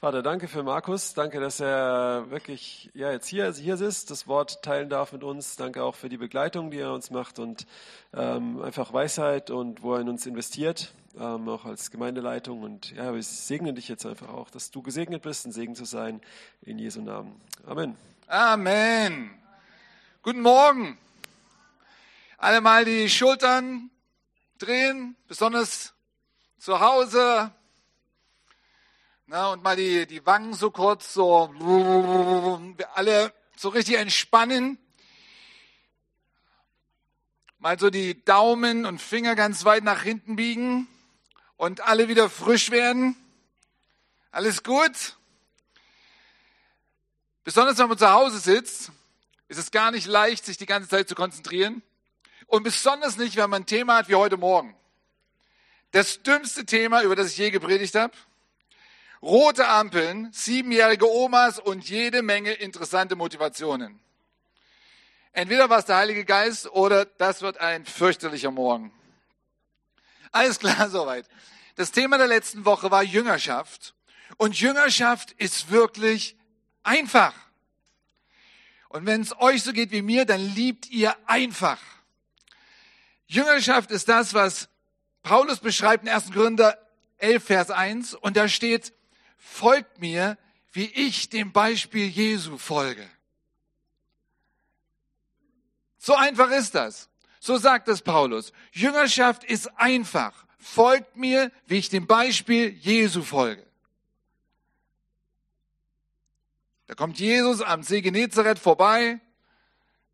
Vater, danke für Markus. Danke, dass er wirklich ja, jetzt hier, hier ist, das Wort teilen darf mit uns. Danke auch für die Begleitung, die er uns macht und ähm, einfach Weisheit und wo er in uns investiert, ähm, auch als Gemeindeleitung. Und ja, wir segnen dich jetzt einfach auch, dass du gesegnet bist, ein Segen zu sein, in Jesu Namen. Amen. Amen. Guten Morgen. Alle mal die Schultern drehen, besonders zu Hause, na, und mal die, die Wangen so kurz so, alle so richtig entspannen. Mal so die Daumen und Finger ganz weit nach hinten biegen und alle wieder frisch werden. Alles gut? Besonders wenn man zu Hause sitzt, ist es gar nicht leicht, sich die ganze Zeit zu konzentrieren. Und besonders nicht, wenn man ein Thema hat wie heute Morgen. Das dümmste Thema, über das ich je gepredigt habe rote Ampeln, siebenjährige Omas und jede Menge interessante Motivationen. Entweder war es der Heilige Geist oder das wird ein fürchterlicher Morgen. Alles klar soweit. Das Thema der letzten Woche war Jüngerschaft. Und Jüngerschaft ist wirklich einfach. Und wenn es euch so geht wie mir, dann liebt ihr einfach. Jüngerschaft ist das, was Paulus beschreibt in 1. Gründer 11, Vers 1. Und da steht, folgt mir, wie ich dem Beispiel Jesu folge. So einfach ist das. So sagt es Paulus. Jüngerschaft ist einfach. Folgt mir, wie ich dem Beispiel Jesu folge. Da kommt Jesus am See Genezareth vorbei.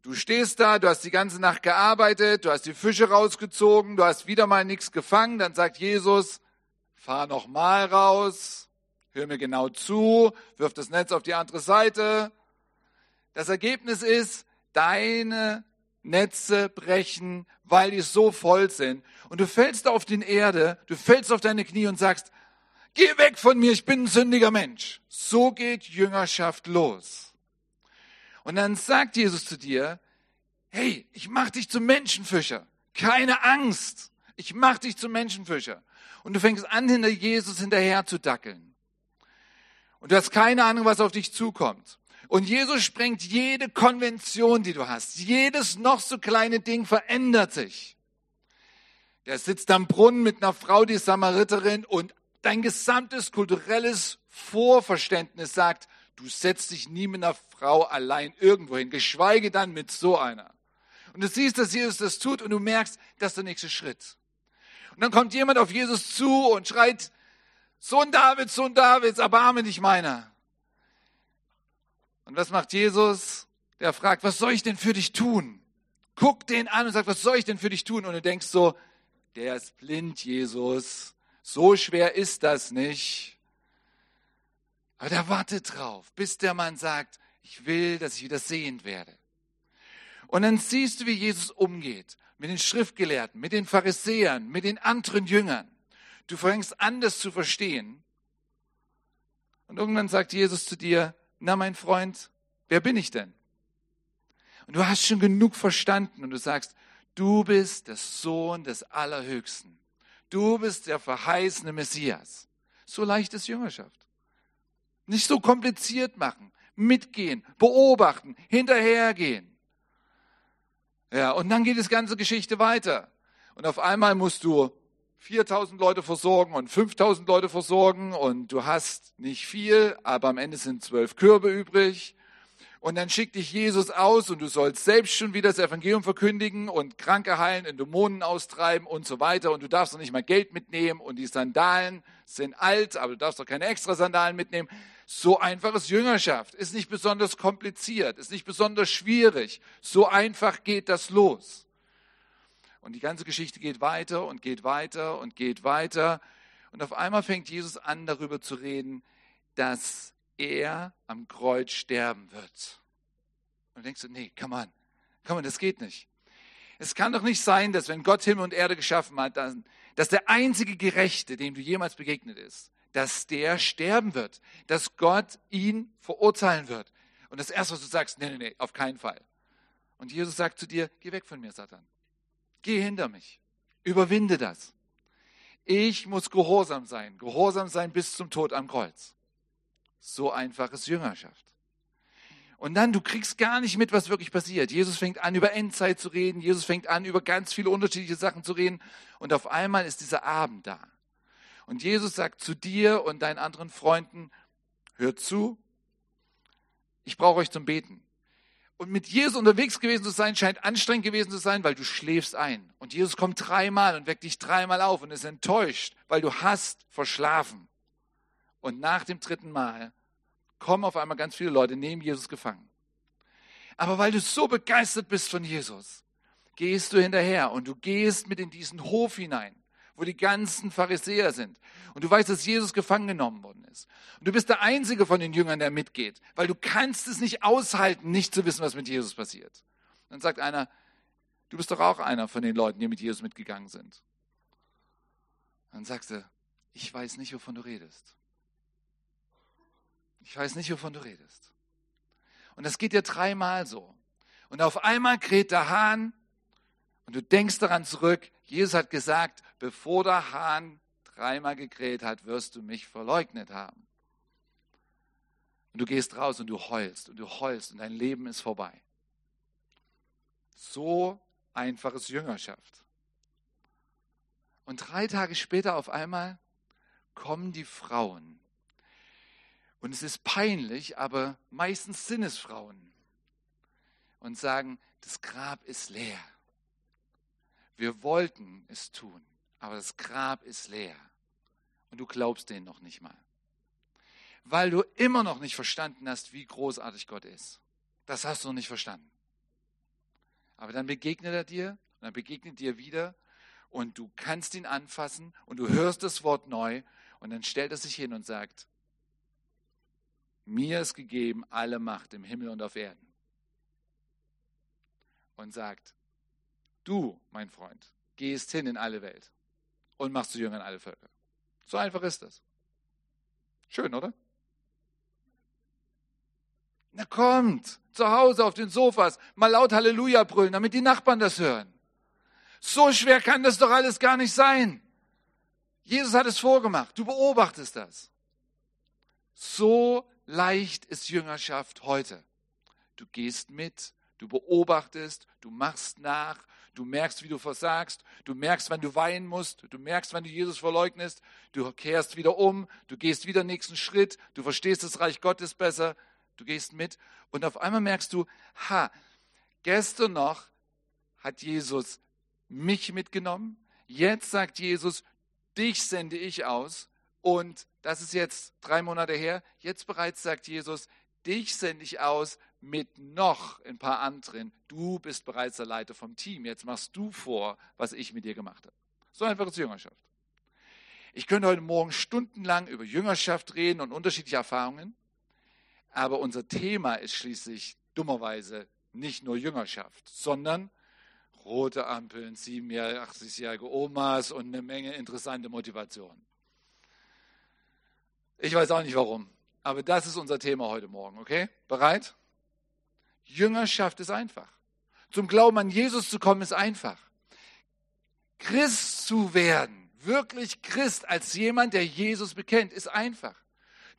Du stehst da, du hast die ganze Nacht gearbeitet, du hast die Fische rausgezogen, du hast wieder mal nichts gefangen. Dann sagt Jesus, fahr noch mal raus hör mir genau zu, wirf das Netz auf die andere Seite. Das Ergebnis ist, deine Netze brechen, weil die so voll sind. Und du fällst auf die Erde, du fällst auf deine Knie und sagst, geh weg von mir, ich bin ein sündiger Mensch. So geht Jüngerschaft los. Und dann sagt Jesus zu dir, hey, ich mach dich zum Menschenfischer. Keine Angst. Ich mach dich zum Menschenfischer. Und du fängst an, hinter Jesus hinterher zu dackeln. Und du hast keine Ahnung, was auf dich zukommt. Und Jesus sprengt jede Konvention, die du hast. Jedes noch so kleine Ding verändert sich. Der sitzt am Brunnen mit einer Frau, die Samariterin, und dein gesamtes kulturelles Vorverständnis sagt, du setzt dich nie mit einer Frau allein irgendwo hin, geschweige dann mit so einer. Und du siehst, dass Jesus das tut und du merkst, das ist der nächste Schritt. Und dann kommt jemand auf Jesus zu und schreit, Sohn Davids, Sohn Davids, erbarme dich meiner. Und was macht Jesus? Der fragt, was soll ich denn für dich tun? Guckt den an und sagt, was soll ich denn für dich tun? Und du denkst so, der ist blind, Jesus. So schwer ist das nicht. Aber der wartet drauf, bis der Mann sagt, ich will, dass ich wieder sehend werde. Und dann siehst du, wie Jesus umgeht mit den Schriftgelehrten, mit den Pharisäern, mit den anderen Jüngern. Du fängst an, das zu verstehen. Und irgendwann sagt Jesus zu dir, na mein Freund, wer bin ich denn? Und du hast schon genug verstanden und du sagst, du bist der Sohn des Allerhöchsten. Du bist der verheißene Messias. So leicht ist Jüngerschaft. Nicht so kompliziert machen, mitgehen, beobachten, hinterhergehen. Ja, und dann geht das ganze Geschichte weiter. Und auf einmal musst du 4000 Leute versorgen und 5000 Leute versorgen und du hast nicht viel, aber am Ende sind zwölf Körbe übrig. Und dann schickt dich Jesus aus und du sollst selbst schon wieder das Evangelium verkündigen und Kranke heilen, in Dämonen austreiben und so weiter. Und du darfst noch nicht mal Geld mitnehmen und die Sandalen sind alt, aber du darfst doch keine extra Sandalen mitnehmen. So einfach ist Jüngerschaft. Ist nicht besonders kompliziert, ist nicht besonders schwierig. So einfach geht das los. Und die ganze Geschichte geht weiter und geht weiter und geht weiter. Und auf einmal fängt Jesus an, darüber zu reden, dass er am Kreuz sterben wird. Und du denkst du, nee, come on, come on, das geht nicht. Es kann doch nicht sein, dass wenn Gott Himmel und Erde geschaffen hat, dass der einzige Gerechte, dem du jemals begegnet ist, dass der sterben wird, dass Gott ihn verurteilen wird. Und das Erste, was du sagst, nee, nee, nee, auf keinen Fall. Und Jesus sagt zu dir, geh weg von mir, Satan. Geh hinter mich. Überwinde das. Ich muss gehorsam sein. Gehorsam sein bis zum Tod am Kreuz. So einfach ist Jüngerschaft. Und dann, du kriegst gar nicht mit, was wirklich passiert. Jesus fängt an, über Endzeit zu reden. Jesus fängt an, über ganz viele unterschiedliche Sachen zu reden. Und auf einmal ist dieser Abend da. Und Jesus sagt zu dir und deinen anderen Freunden, hört zu, ich brauche euch zum Beten. Und mit Jesus unterwegs gewesen zu sein, scheint anstrengend gewesen zu sein, weil du schläfst ein. Und Jesus kommt dreimal und weckt dich dreimal auf und ist enttäuscht, weil du hast verschlafen. Und nach dem dritten Mal kommen auf einmal ganz viele Leute, nehmen Jesus gefangen. Aber weil du so begeistert bist von Jesus, gehst du hinterher und du gehst mit in diesen Hof hinein wo die ganzen Pharisäer sind. Und du weißt, dass Jesus gefangen genommen worden ist. Und du bist der Einzige von den Jüngern, der mitgeht, weil du kannst es nicht aushalten, nicht zu wissen, was mit Jesus passiert. Dann sagt einer, du bist doch auch einer von den Leuten, die mit Jesus mitgegangen sind. Dann sagst du, ich weiß nicht, wovon du redest. Ich weiß nicht, wovon du redest. Und das geht dir dreimal so. Und auf einmal kräht der Hahn und du denkst daran zurück, Jesus hat gesagt, bevor der Hahn dreimal gekräht hat, wirst du mich verleugnet haben. Und du gehst raus und du heulst und du heulst und dein Leben ist vorbei. So einfach ist Jüngerschaft. Und drei Tage später auf einmal kommen die Frauen. Und es ist peinlich, aber meistens sind es Frauen. Und sagen, das Grab ist leer. Wir wollten es tun, aber das Grab ist leer. Und du glaubst denen noch nicht mal. Weil du immer noch nicht verstanden hast, wie großartig Gott ist. Das hast du noch nicht verstanden. Aber dann begegnet er dir, und dann begegnet dir wieder und du kannst ihn anfassen und du hörst das Wort neu und dann stellt er sich hin und sagt, mir ist gegeben alle Macht im Himmel und auf Erden. Und sagt, Du, mein Freund, gehst hin in alle Welt und machst zu Jüngern alle Völker. So einfach ist das. Schön, oder? Na kommt, zu Hause auf den Sofas, mal laut Halleluja brüllen, damit die Nachbarn das hören. So schwer kann das doch alles gar nicht sein. Jesus hat es vorgemacht, du beobachtest das. So leicht ist Jüngerschaft heute. Du gehst mit, du beobachtest, du machst nach, Du merkst, wie du versagst. Du merkst, wann du weinen musst. Du merkst, wann du Jesus verleugnest. Du kehrst wieder um. Du gehst wieder nächsten Schritt. Du verstehst das Reich Gottes besser. Du gehst mit. Und auf einmal merkst du, ha, gestern noch hat Jesus mich mitgenommen. Jetzt sagt Jesus, dich sende ich aus. Und das ist jetzt drei Monate her. Jetzt bereits sagt Jesus, dich sende ich aus mit noch ein paar anderen. Du bist bereits der Leiter vom Team. Jetzt machst du vor, was ich mit dir gemacht habe. So einfach ist Jüngerschaft. Ich könnte heute Morgen stundenlang über Jüngerschaft reden und unterschiedliche Erfahrungen, aber unser Thema ist schließlich dummerweise nicht nur Jüngerschaft, sondern rote Ampeln, 7-jährige, 80-jährige Omas und eine Menge interessante Motivation. Ich weiß auch nicht warum, aber das ist unser Thema heute Morgen, okay? Bereit? Jüngerschaft ist einfach. Zum Glauben an Jesus zu kommen ist einfach. Christ zu werden, wirklich Christ als jemand, der Jesus bekennt, ist einfach.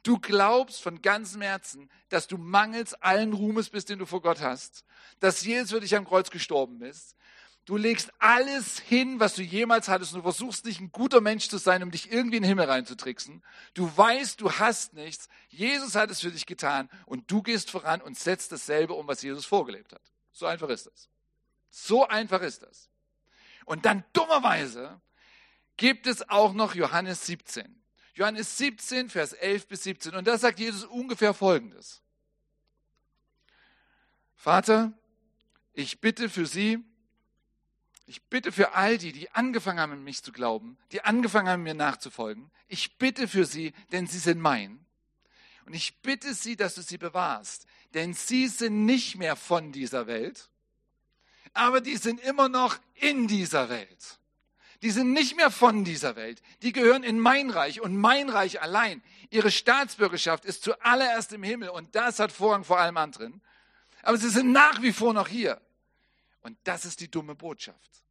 Du glaubst von ganzem Herzen, dass du mangels allen Ruhmes bist, den du vor Gott hast, dass Jesus für dich am Kreuz gestorben ist. Du legst alles hin, was du jemals hattest und du versuchst nicht ein guter Mensch zu sein, um dich irgendwie in den Himmel reinzutricksen. Du weißt, du hast nichts. Jesus hat es für dich getan und du gehst voran und setzt dasselbe um, was Jesus vorgelebt hat. So einfach ist das. So einfach ist das. Und dann dummerweise gibt es auch noch Johannes 17. Johannes 17, Vers 11 bis 17. Und da sagt Jesus ungefähr Folgendes. Vater, ich bitte für sie, ich bitte für all die, die angefangen haben, an mich zu glauben, die angefangen haben, mir nachzufolgen. Ich bitte für sie, denn sie sind mein. Und ich bitte sie, dass du sie bewahrst, denn sie sind nicht mehr von dieser Welt, aber die sind immer noch in dieser Welt. Die sind nicht mehr von dieser Welt. Die gehören in mein Reich und mein Reich allein. Ihre Staatsbürgerschaft ist zuallererst im Himmel und das hat Vorrang vor allem anderen. Aber sie sind nach wie vor noch hier. Und das ist die dumme Botschaft.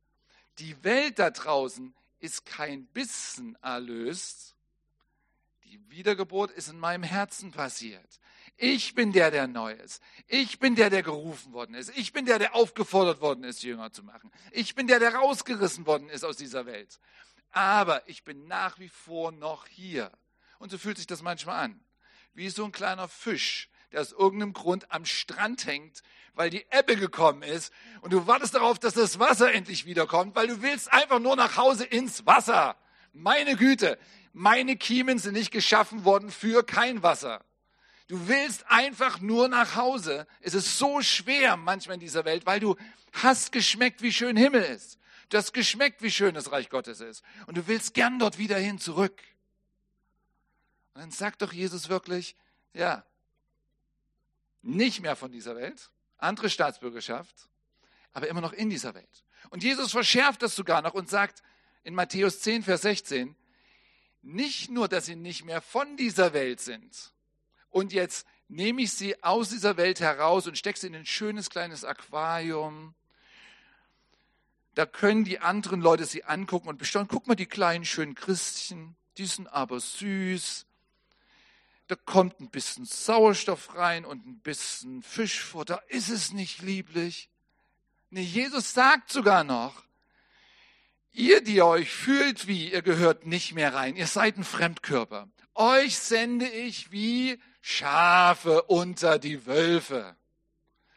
Die Welt da draußen ist kein bisschen erlöst. Die Wiedergeburt ist in meinem Herzen passiert. Ich bin der, der neu ist. Ich bin der, der gerufen worden ist. Ich bin der, der aufgefordert worden ist, Jünger zu machen. Ich bin der, der rausgerissen worden ist aus dieser Welt. Aber ich bin nach wie vor noch hier. Und so fühlt sich das manchmal an. Wie so ein kleiner Fisch, der aus irgendeinem Grund am Strand hängt, weil die Ebbe gekommen ist. Und du wartest darauf, dass das Wasser endlich wiederkommt, weil du willst einfach nur nach Hause ins Wasser. Meine Güte, meine Kiemen sind nicht geschaffen worden für kein Wasser. Du willst einfach nur nach Hause. Es ist so schwer manchmal in dieser Welt, weil du hast geschmeckt, wie schön Himmel ist. Du hast geschmeckt, wie schön das Reich Gottes ist. Und du willst gern dort wieder hin zurück. Und dann sagt doch Jesus wirklich, ja, nicht mehr von dieser Welt, andere Staatsbürgerschaft, aber immer noch in dieser Welt. Und Jesus verschärft das sogar noch und sagt in Matthäus 10, Vers 16, nicht nur, dass sie nicht mehr von dieser Welt sind und jetzt nehme ich sie aus dieser Welt heraus und stecke sie in ein schönes kleines Aquarium. Da können die anderen Leute sie angucken und bestaunen. Guck mal, die kleinen schönen Christchen, die sind aber süß da kommt ein bisschen Sauerstoff rein und ein bisschen Fischfutter. Ist es nicht lieblich? Nee, Jesus sagt sogar noch, ihr, die euch fühlt wie, ihr gehört nicht mehr rein, ihr seid ein Fremdkörper. Euch sende ich wie Schafe unter die Wölfe.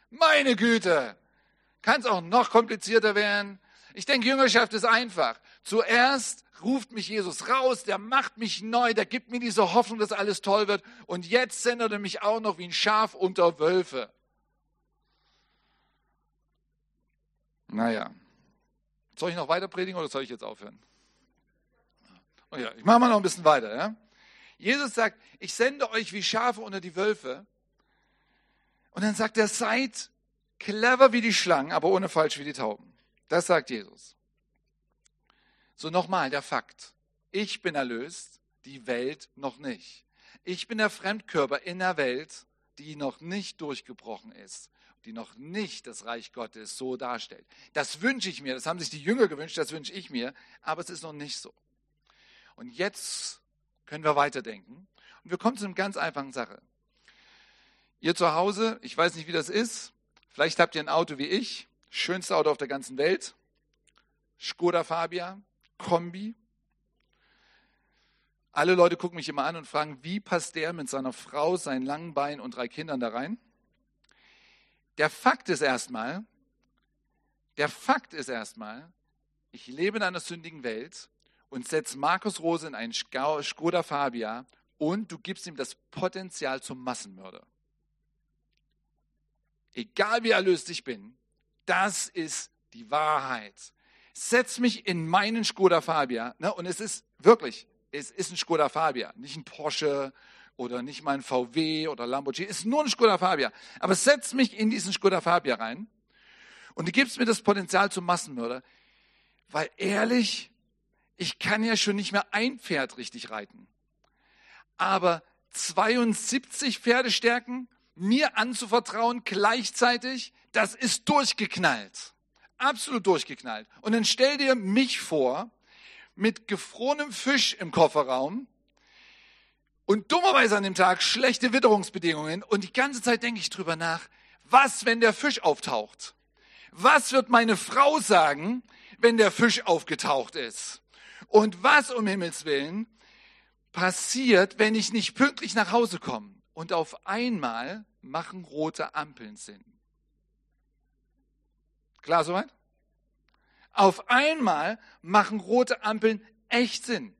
Meine Güte, kann es auch noch komplizierter werden? Ich denke, Jüngerschaft ist einfach. Zuerst ruft mich Jesus raus, der macht mich neu, der gibt mir diese Hoffnung, dass alles toll wird. Und jetzt sendet er mich auch noch wie ein Schaf unter Wölfe. Naja, soll ich noch weiter predigen oder soll ich jetzt aufhören? Oh ja, ich mache mal noch ein bisschen weiter. Ja? Jesus sagt, ich sende euch wie Schafe unter die Wölfe. Und dann sagt er, seid clever wie die Schlangen, aber ohne falsch wie die Tauben. Das sagt Jesus. So nochmal der Fakt. Ich bin erlöst, die Welt noch nicht. Ich bin der Fremdkörper in der Welt, die noch nicht durchgebrochen ist, die noch nicht das Reich Gottes so darstellt. Das wünsche ich mir, das haben sich die Jünger gewünscht, das wünsche ich mir, aber es ist noch nicht so. Und jetzt können wir weiterdenken. Und wir kommen zu einer ganz einfachen Sache. Ihr zu Hause, ich weiß nicht, wie das ist, vielleicht habt ihr ein Auto wie ich, schönste Auto auf der ganzen Welt, Skoda Fabia, Kombi. Alle Leute gucken mich immer an und fragen, wie passt der mit seiner Frau, seinen langen Beinen und drei Kindern da rein? Der Fakt ist erstmal, der Fakt ist erstmal, ich lebe in einer sündigen Welt und setze Markus Rose in einen Skoda Fabia und du gibst ihm das Potenzial zum Massenmörder. Egal wie erlöst ich bin, das ist die Wahrheit setz mich in meinen Skoda Fabia. Ne? Und es ist wirklich, es ist ein Skoda Fabia, nicht ein Porsche oder nicht mal ein VW oder Lamborghini, es ist nur ein Skoda Fabia. Aber setz mich in diesen Skoda Fabia rein und du gibst mir das Potenzial zum Massenmörder, weil ehrlich, ich kann ja schon nicht mehr ein Pferd richtig reiten. Aber 72 Pferdestärken mir anzuvertrauen gleichzeitig, das ist durchgeknallt absolut durchgeknallt. Und dann stell dir mich vor, mit gefrorenem Fisch im Kofferraum und dummerweise an dem Tag schlechte Witterungsbedingungen und die ganze Zeit denke ich drüber nach, was, wenn der Fisch auftaucht? Was wird meine Frau sagen, wenn der Fisch aufgetaucht ist? Und was um Himmels Willen passiert, wenn ich nicht pünktlich nach Hause komme? Und auf einmal machen rote Ampeln Sinn. Klar soweit? Auf einmal machen rote Ampeln echt Sinn.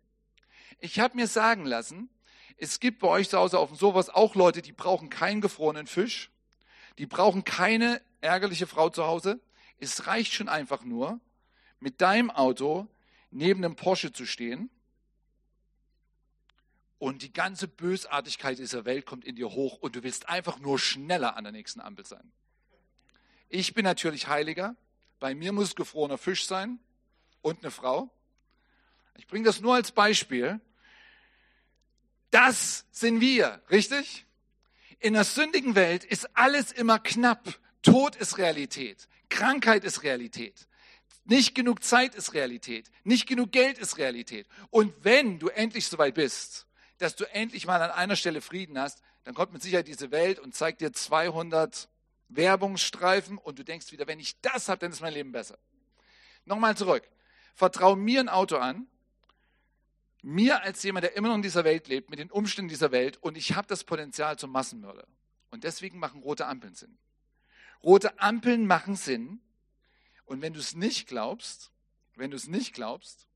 Ich habe mir sagen lassen, es gibt bei euch zu Hause auf dem Sowas auch Leute, die brauchen keinen gefrorenen Fisch, die brauchen keine ärgerliche Frau zu Hause. Es reicht schon einfach nur, mit deinem Auto neben einem Porsche zu stehen und die ganze Bösartigkeit dieser Welt kommt in dir hoch und du willst einfach nur schneller an der nächsten Ampel sein. Ich bin natürlich Heiliger. Bei mir muss gefrorener Fisch sein und eine Frau. Ich bringe das nur als Beispiel. Das sind wir, richtig? In der sündigen Welt ist alles immer knapp. Tod ist Realität. Krankheit ist Realität. Nicht genug Zeit ist Realität. Nicht genug Geld ist Realität. Und wenn du endlich soweit bist, dass du endlich mal an einer Stelle Frieden hast, dann kommt mit Sicherheit diese Welt und zeigt dir 200 Werbungsstreifen und du denkst wieder, wenn ich das habe, dann ist mein Leben besser. Nochmal zurück. Vertrau mir ein Auto an, mir als jemand, der immer noch in dieser Welt lebt, mit den Umständen dieser Welt und ich habe das Potenzial zum Massenmörder. Und deswegen machen rote Ampeln Sinn. Rote Ampeln machen Sinn. Und wenn du es nicht glaubst, wenn du es nicht glaubst,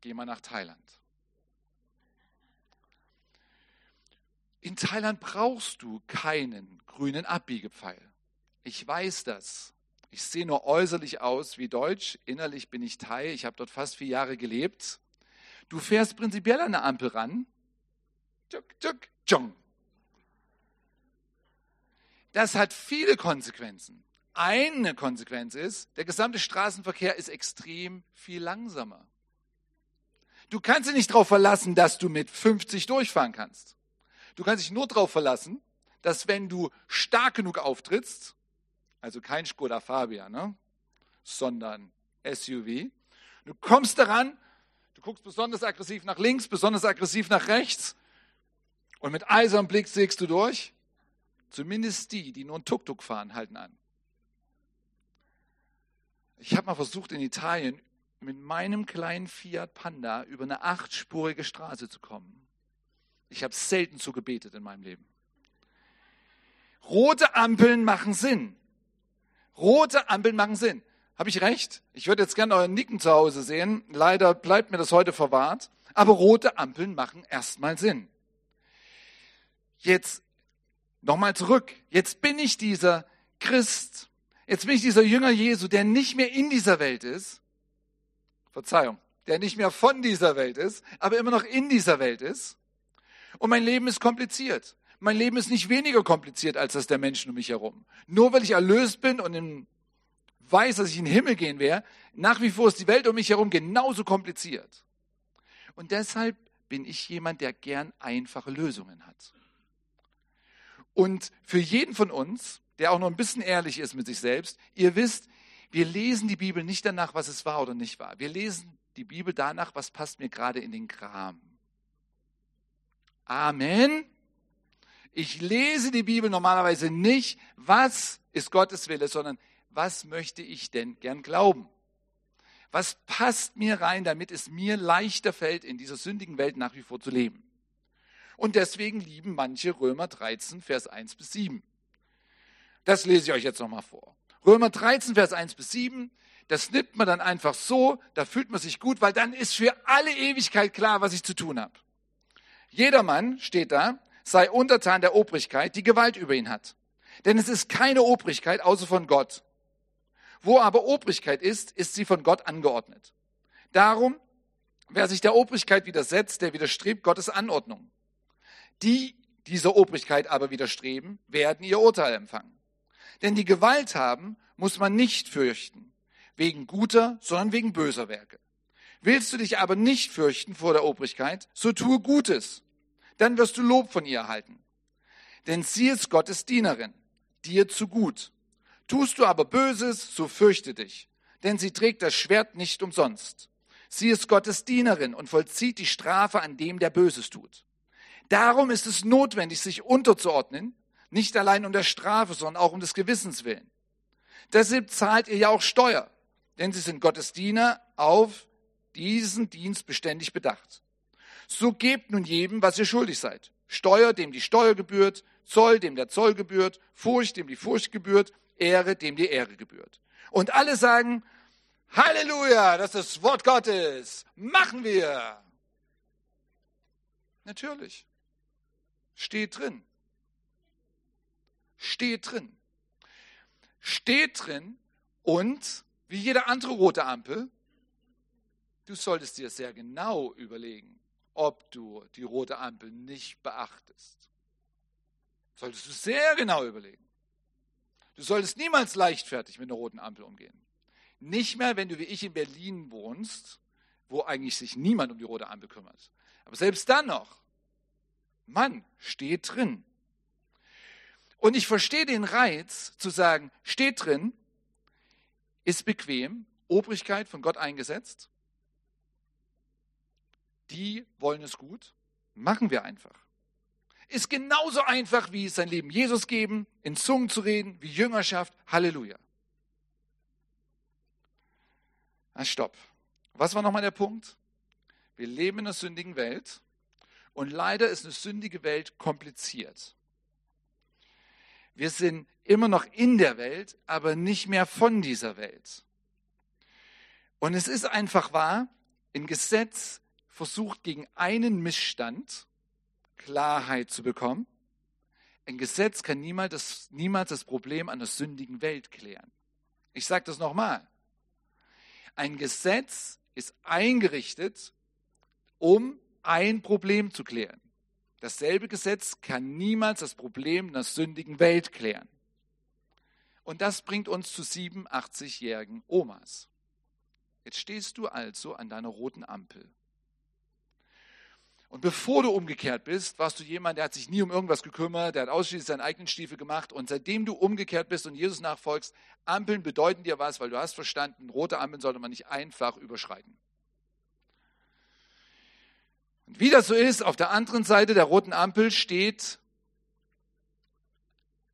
geh mal nach Thailand. In Thailand brauchst du keinen grünen Abbiegepfeil. Ich weiß das. Ich sehe nur äußerlich aus wie Deutsch. Innerlich bin ich Thai. Ich habe dort fast vier Jahre gelebt. Du fährst prinzipiell an eine Ampel ran. Tschuk, tschuk, tschung. Das hat viele Konsequenzen. Eine Konsequenz ist, der gesamte Straßenverkehr ist extrem viel langsamer. Du kannst dich nicht darauf verlassen, dass du mit 50 durchfahren kannst. Du kannst dich nur darauf verlassen, dass wenn du stark genug auftrittst, also kein Skoda Fabia, ne, sondern SUV, du kommst daran, du guckst besonders aggressiv nach links, besonders aggressiv nach rechts und mit eisernem Blick sägst du durch. Zumindest die, die nur ein Tuk-Tuk fahren, halten an. Ich habe mal versucht, in Italien mit meinem kleinen Fiat Panda über eine achtspurige Straße zu kommen. Ich habe selten so gebetet in meinem Leben. Rote Ampeln machen Sinn. Rote Ampeln machen Sinn. Habe ich recht? Ich würde jetzt gerne euren Nicken zu Hause sehen. Leider bleibt mir das heute verwahrt. Aber rote Ampeln machen erstmal Sinn. Jetzt nochmal zurück. Jetzt bin ich dieser Christ. Jetzt bin ich dieser Jünger Jesu, der nicht mehr in dieser Welt ist. Verzeihung, der nicht mehr von dieser Welt ist, aber immer noch in dieser Welt ist. Und mein Leben ist kompliziert. Mein Leben ist nicht weniger kompliziert als das der Menschen um mich herum. Nur weil ich erlöst bin und in, weiß, dass ich in den Himmel gehen werde, nach wie vor ist die Welt um mich herum genauso kompliziert. Und deshalb bin ich jemand, der gern einfache Lösungen hat. Und für jeden von uns, der auch noch ein bisschen ehrlich ist mit sich selbst, ihr wisst, wir lesen die Bibel nicht danach, was es war oder nicht war. Wir lesen die Bibel danach, was passt mir gerade in den Kram. Amen. Ich lese die Bibel normalerweise nicht, was ist Gottes Wille, sondern was möchte ich denn gern glauben? Was passt mir rein, damit es mir leichter fällt, in dieser sündigen Welt nach wie vor zu leben? Und deswegen lieben manche Römer 13, Vers 1 bis 7. Das lese ich euch jetzt nochmal vor. Römer 13, Vers 1 bis 7. Das nimmt man dann einfach so, da fühlt man sich gut, weil dann ist für alle Ewigkeit klar, was ich zu tun habe. Jedermann, steht da, sei untertan der Obrigkeit, die Gewalt über ihn hat. Denn es ist keine Obrigkeit außer von Gott. Wo aber Obrigkeit ist, ist sie von Gott angeordnet. Darum, wer sich der Obrigkeit widersetzt, der widerstrebt Gottes Anordnung. Die dieser Obrigkeit aber widerstreben, werden ihr Urteil empfangen. Denn die Gewalt haben, muss man nicht fürchten, wegen guter, sondern wegen böser Werke. Willst du dich aber nicht fürchten vor der Obrigkeit, so tue Gutes, dann wirst du Lob von ihr erhalten. Denn sie ist Gottes Dienerin, dir zu gut. Tust du aber Böses, so fürchte dich, denn sie trägt das Schwert nicht umsonst. Sie ist Gottes Dienerin und vollzieht die Strafe an dem, der Böses tut. Darum ist es notwendig, sich unterzuordnen, nicht allein um der Strafe, sondern auch um des Gewissens willen. Deshalb zahlt ihr ja auch Steuer, denn sie sind Gottes Diener auf diesen Dienst beständig bedacht. So gebt nun jedem, was ihr schuldig seid. Steuer, dem die Steuer gebührt, Zoll, dem der Zoll gebührt, Furcht, dem die Furcht gebührt, Ehre, dem die Ehre gebührt. Und alle sagen, Halleluja, das ist das Wort Gottes. Machen wir. Natürlich. Steht drin. Steht drin. Steht drin und wie jede andere rote Ampel, du solltest dir sehr genau überlegen, ob du die rote Ampel nicht beachtest. Solltest du sehr genau überlegen. Du solltest niemals leichtfertig mit einer roten Ampel umgehen. Nicht mehr, wenn du wie ich in Berlin wohnst, wo eigentlich sich niemand um die rote Ampel kümmert. Aber selbst dann noch, Mann, steht drin. Und ich verstehe den Reiz zu sagen, steht drin, ist bequem, Obrigkeit von Gott eingesetzt, die wollen es gut. Machen wir einfach. Ist genauso einfach wie sein Leben Jesus geben, in Zungen zu reden, wie Jüngerschaft. Halleluja. Ah, stopp. Was war nochmal der Punkt? Wir leben in einer sündigen Welt und leider ist eine sündige Welt kompliziert. Wir sind immer noch in der Welt, aber nicht mehr von dieser Welt. Und es ist einfach wahr, ein Gesetz versucht gegen einen Missstand Klarheit zu bekommen. Ein Gesetz kann niemals das, niemals das Problem einer sündigen Welt klären. Ich sage das nochmal. Ein Gesetz ist eingerichtet, um ein Problem zu klären. Dasselbe Gesetz kann niemals das Problem einer sündigen Welt klären. Und das bringt uns zu 87-jährigen Omas. Jetzt stehst du also an deiner roten Ampel. Und bevor du umgekehrt bist, warst du jemand, der hat sich nie um irgendwas gekümmert, der hat ausschließlich seinen eigenen Stiefel gemacht. Und seitdem du umgekehrt bist und Jesus nachfolgst, Ampeln bedeuten dir was, weil du hast verstanden, rote Ampeln sollte man nicht einfach überschreiten. Und wie das so ist, auf der anderen Seite der roten Ampel steht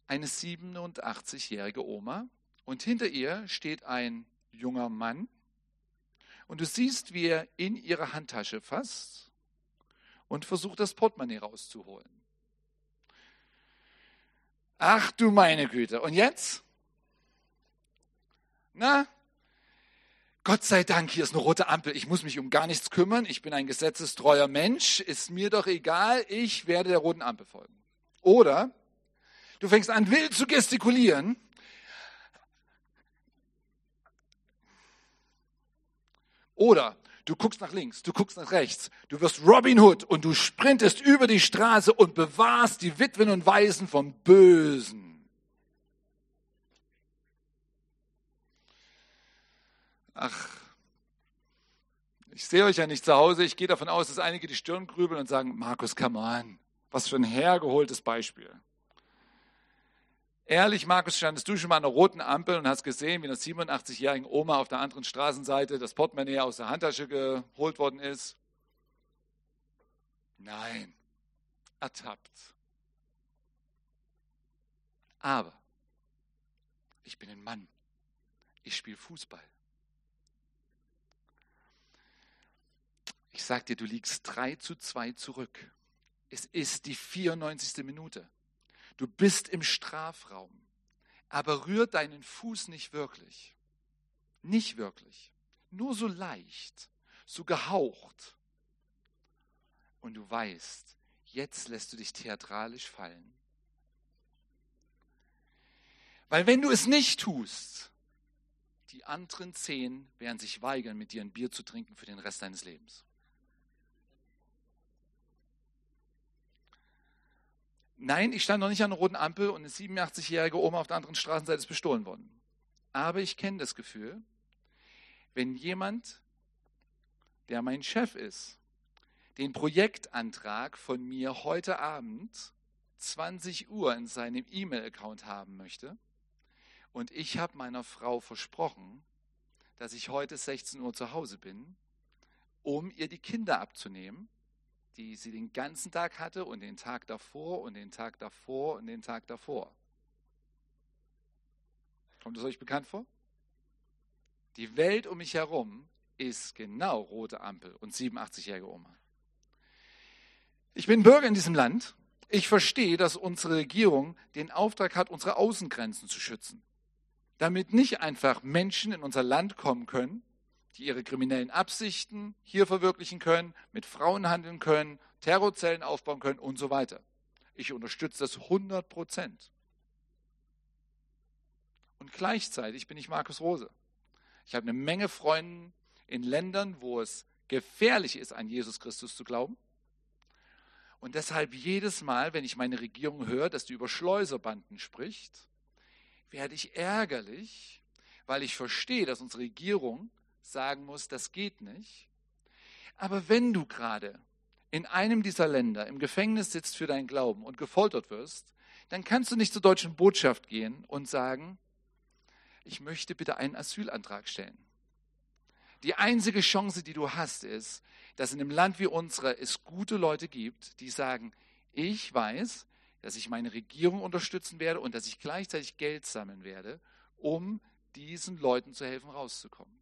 eine 87-jährige Oma und hinter ihr steht ein junger Mann. Und du siehst, wie er in ihre Handtasche fasst und versucht, das Portemonnaie rauszuholen. Ach du meine Güte. Und jetzt? Na, Gott sei Dank, hier ist eine rote Ampel. Ich muss mich um gar nichts kümmern. Ich bin ein gesetzestreuer Mensch. Ist mir doch egal. Ich werde der roten Ampel folgen. Oder du fängst an, wild zu gestikulieren. Oder du guckst nach links, du guckst nach rechts. Du wirst Robin Hood und du sprintest über die Straße und bewahrst die Witwen und Waisen vom Bösen. ach, ich sehe euch ja nicht zu Hause. Ich gehe davon aus, dass einige die Stirn grübeln und sagen, Markus, come on, was für ein hergeholtes Beispiel. Ehrlich, Markus, standest du schon mal an einer roten Ampel und hast gesehen, wie einer 87-jährigen Oma auf der anderen Straßenseite das Portemonnaie aus der Handtasche geholt worden ist? Nein, ertappt. Aber ich bin ein Mann. Ich spiele Fußball. Ich sag dir, du liegst 3 zu 2 zurück. Es ist die 94. Minute. Du bist im Strafraum, aber rühr deinen Fuß nicht wirklich. Nicht wirklich. Nur so leicht, so gehaucht. Und du weißt, jetzt lässt du dich theatralisch fallen. Weil wenn du es nicht tust, die anderen zehn werden sich weigern, mit dir ein Bier zu trinken für den Rest deines Lebens. Nein, ich stand noch nicht an der roten Ampel und eine 87-jährige Oma auf der anderen Straßenseite ist bestohlen worden. Aber ich kenne das Gefühl, wenn jemand, der mein Chef ist, den Projektantrag von mir heute Abend 20 Uhr in seinem E-Mail-Account haben möchte und ich habe meiner Frau versprochen, dass ich heute 16 Uhr zu Hause bin, um ihr die Kinder abzunehmen die sie den ganzen Tag hatte und den Tag davor und den Tag davor und den Tag davor. Kommt es euch bekannt vor? Die Welt um mich herum ist genau rote Ampel und 87-jährige Oma. Ich bin Bürger in diesem Land. Ich verstehe, dass unsere Regierung den Auftrag hat, unsere Außengrenzen zu schützen, damit nicht einfach Menschen in unser Land kommen können die ihre kriminellen Absichten hier verwirklichen können, mit Frauen handeln können, Terrorzellen aufbauen können und so weiter. Ich unterstütze das 100 Prozent. Und gleichzeitig bin ich Markus Rose. Ich habe eine Menge Freunde in Ländern, wo es gefährlich ist, an Jesus Christus zu glauben. Und deshalb jedes Mal, wenn ich meine Regierung höre, dass die über Schleuserbanden spricht, werde ich ärgerlich, weil ich verstehe, dass unsere Regierung sagen muss, das geht nicht. Aber wenn du gerade in einem dieser Länder im Gefängnis sitzt für deinen Glauben und gefoltert wirst, dann kannst du nicht zur deutschen Botschaft gehen und sagen, ich möchte bitte einen Asylantrag stellen. Die einzige Chance, die du hast, ist, dass in einem Land wie unserer es gute Leute gibt, die sagen, ich weiß, dass ich meine Regierung unterstützen werde und dass ich gleichzeitig Geld sammeln werde, um diesen Leuten zu helfen, rauszukommen.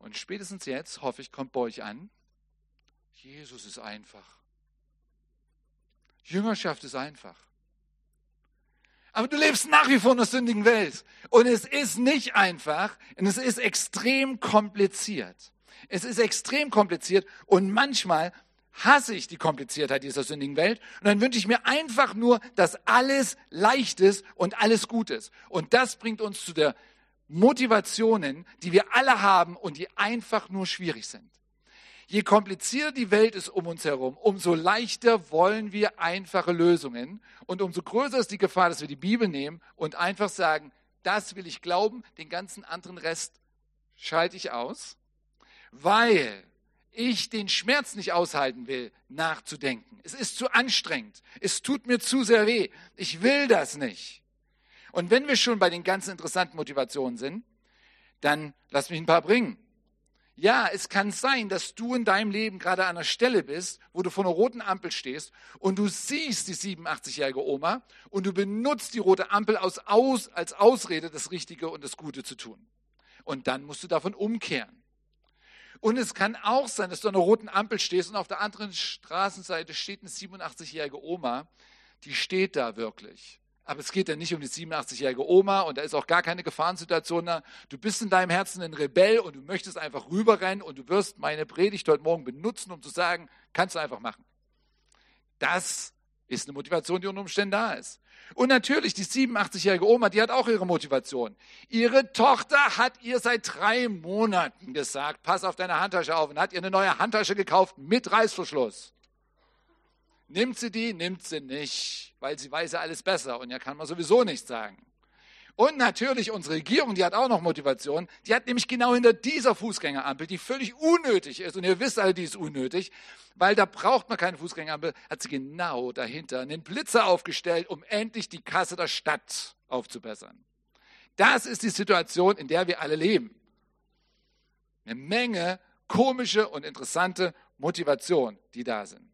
Und spätestens jetzt, hoffe ich, kommt bei euch an, Jesus ist einfach. Jüngerschaft ist einfach. Aber du lebst nach wie vor in der sündigen Welt. Und es ist nicht einfach und es ist extrem kompliziert. Es ist extrem kompliziert und manchmal hasse ich die Kompliziertheit dieser sündigen Welt und dann wünsche ich mir einfach nur, dass alles leicht ist und alles gut ist. Und das bringt uns zu der Motivationen, die wir alle haben und die einfach nur schwierig sind. Je komplizierter die Welt ist um uns herum, umso leichter wollen wir einfache Lösungen und umso größer ist die Gefahr, dass wir die Bibel nehmen und einfach sagen, das will ich glauben, den ganzen anderen Rest schalte ich aus, weil ich den Schmerz nicht aushalten will, nachzudenken. Es ist zu anstrengend. Es tut mir zu sehr weh. Ich will das nicht. Und wenn wir schon bei den ganzen interessanten Motivationen sind, dann lass mich ein paar bringen. Ja, es kann sein, dass du in deinem Leben gerade an einer Stelle bist, wo du vor einer roten Ampel stehst und du siehst die 87-jährige Oma und du benutzt die rote Ampel aus, aus, als Ausrede, das Richtige und das Gute zu tun. Und dann musst du davon umkehren. Und es kann auch sein, dass du an einer roten Ampel stehst und auf der anderen Straßenseite steht eine 87-jährige Oma, die steht da wirklich. Aber es geht ja nicht um die 87-jährige Oma und da ist auch gar keine Gefahrensituation da. Du bist in deinem Herzen ein Rebell und du möchtest einfach rüberrennen und du wirst meine Predigt heute Morgen benutzen, um zu sagen, kannst du einfach machen. Das ist eine Motivation, die unter Umständen da ist. Und natürlich, die 87-jährige Oma, die hat auch ihre Motivation. Ihre Tochter hat ihr seit drei Monaten gesagt, pass auf deine Handtasche auf und hat ihr eine neue Handtasche gekauft mit Reißverschluss. Nimmt sie die, nimmt sie nicht, weil sie weiß ja alles besser und ja kann man sowieso nichts sagen. Und natürlich unsere Regierung, die hat auch noch Motivation. Die hat nämlich genau hinter dieser Fußgängerampel, die völlig unnötig ist, und ihr wisst alle, die ist unnötig, weil da braucht man keine Fußgängerampel, hat sie genau dahinter einen Blitzer aufgestellt, um endlich die Kasse der Stadt aufzubessern. Das ist die Situation, in der wir alle leben. Eine Menge komische und interessante Motivation, die da sind.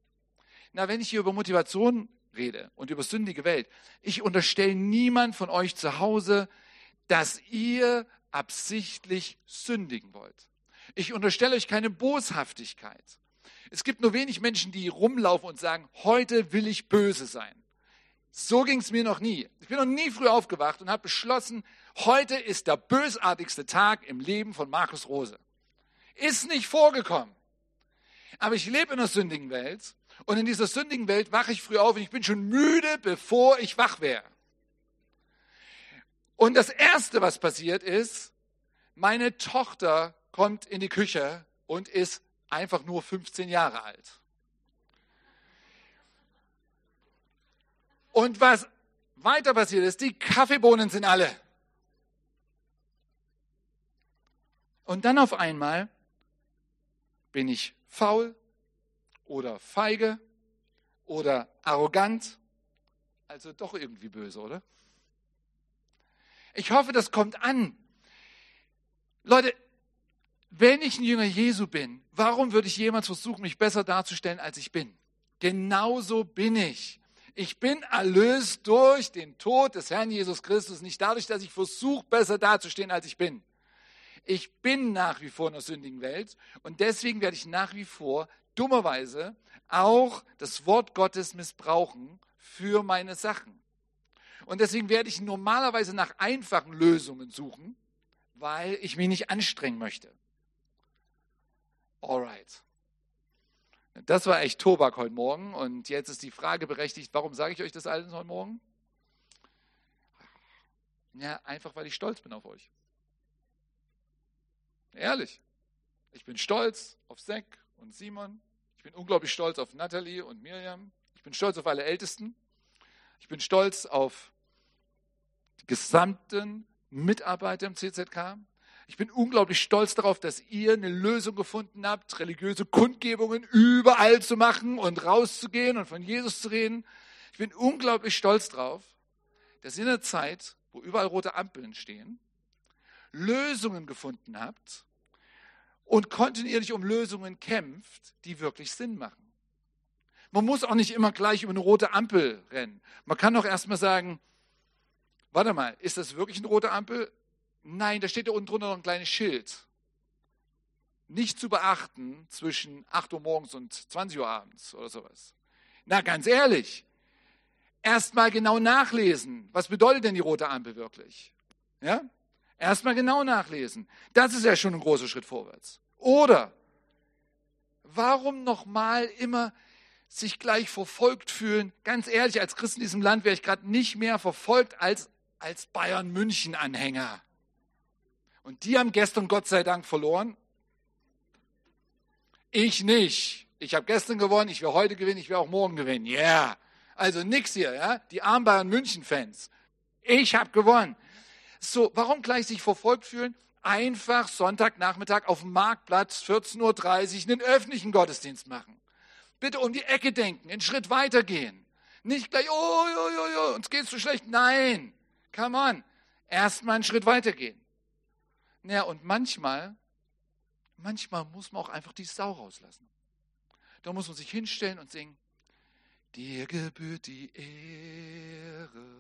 Na, wenn ich hier über Motivation rede und über sündige Welt, ich unterstelle niemand von euch zu Hause, dass ihr absichtlich sündigen wollt. Ich unterstelle euch keine Boshaftigkeit. Es gibt nur wenig Menschen, die rumlaufen und sagen, heute will ich böse sein. So ging es mir noch nie. Ich bin noch nie früh aufgewacht und habe beschlossen, heute ist der bösartigste Tag im Leben von Markus Rose. Ist nicht vorgekommen. Aber ich lebe in einer sündigen Welt und in dieser sündigen Welt wache ich früh auf und ich bin schon müde, bevor ich wach wäre. Und das Erste, was passiert ist, meine Tochter kommt in die Küche und ist einfach nur 15 Jahre alt. Und was weiter passiert ist, die Kaffeebohnen sind alle. Und dann auf einmal bin ich faul, oder feige oder arrogant. Also doch irgendwie böse, oder? Ich hoffe, das kommt an. Leute, wenn ich ein Jünger Jesu bin, warum würde ich jemals versuchen, mich besser darzustellen, als ich bin? Genauso bin ich. Ich bin erlöst durch den Tod des Herrn Jesus Christus, nicht dadurch, dass ich versuche, besser dazustehen, als ich bin. Ich bin nach wie vor in der sündigen Welt und deswegen werde ich nach wie vor dummerweise auch das Wort Gottes missbrauchen für meine Sachen. Und deswegen werde ich normalerweise nach einfachen Lösungen suchen, weil ich mich nicht anstrengen möchte. Alright. Das war echt Tobak heute Morgen und jetzt ist die Frage berechtigt, warum sage ich euch das alles heute Morgen? Ja, einfach weil ich stolz bin auf euch. Ehrlich. Ich bin stolz auf Zack und Simon bin unglaublich stolz auf Natalie und Miriam. Ich bin stolz auf alle Ältesten. Ich bin stolz auf die gesamten Mitarbeiter im CZK. Ich bin unglaublich stolz darauf, dass ihr eine Lösung gefunden habt, religiöse Kundgebungen überall zu machen und rauszugehen und von Jesus zu reden. Ich bin unglaublich stolz darauf, dass in einer Zeit, wo überall rote Ampeln stehen, Lösungen gefunden habt, und kontinuierlich um Lösungen kämpft, die wirklich Sinn machen. Man muss auch nicht immer gleich über eine rote Ampel rennen. Man kann auch erstmal sagen, warte mal, ist das wirklich eine rote Ampel? Nein, da steht da unten drunter noch ein kleines Schild. Nicht zu beachten zwischen 8 Uhr morgens und 20 Uhr abends oder sowas. Na, ganz ehrlich, erstmal genau nachlesen. Was bedeutet denn die rote Ampel wirklich? Ja? Erstmal genau nachlesen. Das ist ja schon ein großer Schritt vorwärts. Oder warum nochmal immer sich gleich verfolgt fühlen? Ganz ehrlich, als Christ in diesem Land wäre ich gerade nicht mehr verfolgt als als Bayern München Anhänger. Und die haben gestern Gott sei Dank verloren. Ich nicht. Ich habe gestern gewonnen, ich werde heute gewinnen, ich werde auch morgen gewinnen. Ja. Yeah. Also nix hier, ja? Die armen Bayern München Fans. Ich habe gewonnen. So, warum gleich sich verfolgt fühlen? Einfach Sonntagnachmittag auf dem Marktplatz 14.30 Uhr einen öffentlichen Gottesdienst machen. Bitte um die Ecke denken, einen Schritt weiter gehen. Nicht gleich, oh, oh, oh, oh, uns geht's so schlecht. Nein, come on. Erstmal einen Schritt weiter gehen. Naja, und manchmal, manchmal muss man auch einfach die Sau rauslassen. Da muss man sich hinstellen und singen, dir gebührt die Ehre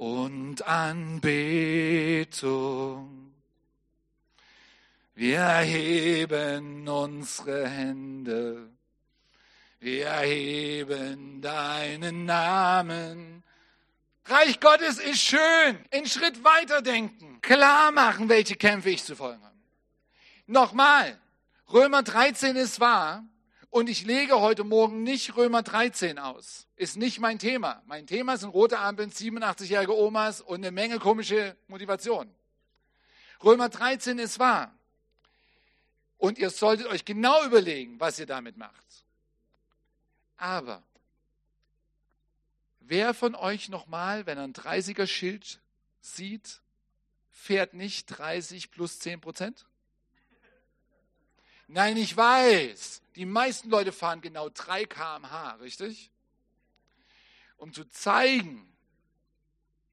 und Anbetung. Wir erheben unsere Hände, wir erheben deinen Namen. Reich Gottes ist schön. In Schritt weiterdenken. Klar machen, welche Kämpfe ich zu folgen habe. Nochmal. Römer 13 ist wahr. Und ich lege heute Morgen nicht Römer 13 aus. Ist nicht mein Thema. Mein Thema sind rote Ampeln, 87-jährige Omas und eine Menge komische Motivation. Römer 13 ist wahr. Und ihr solltet euch genau überlegen, was ihr damit macht. Aber wer von euch nochmal, wenn er ein 30er Schild sieht, fährt nicht 30 plus 10 Prozent? Nein, ich weiß. Die meisten Leute fahren genau 3 km/h, richtig? Um zu zeigen,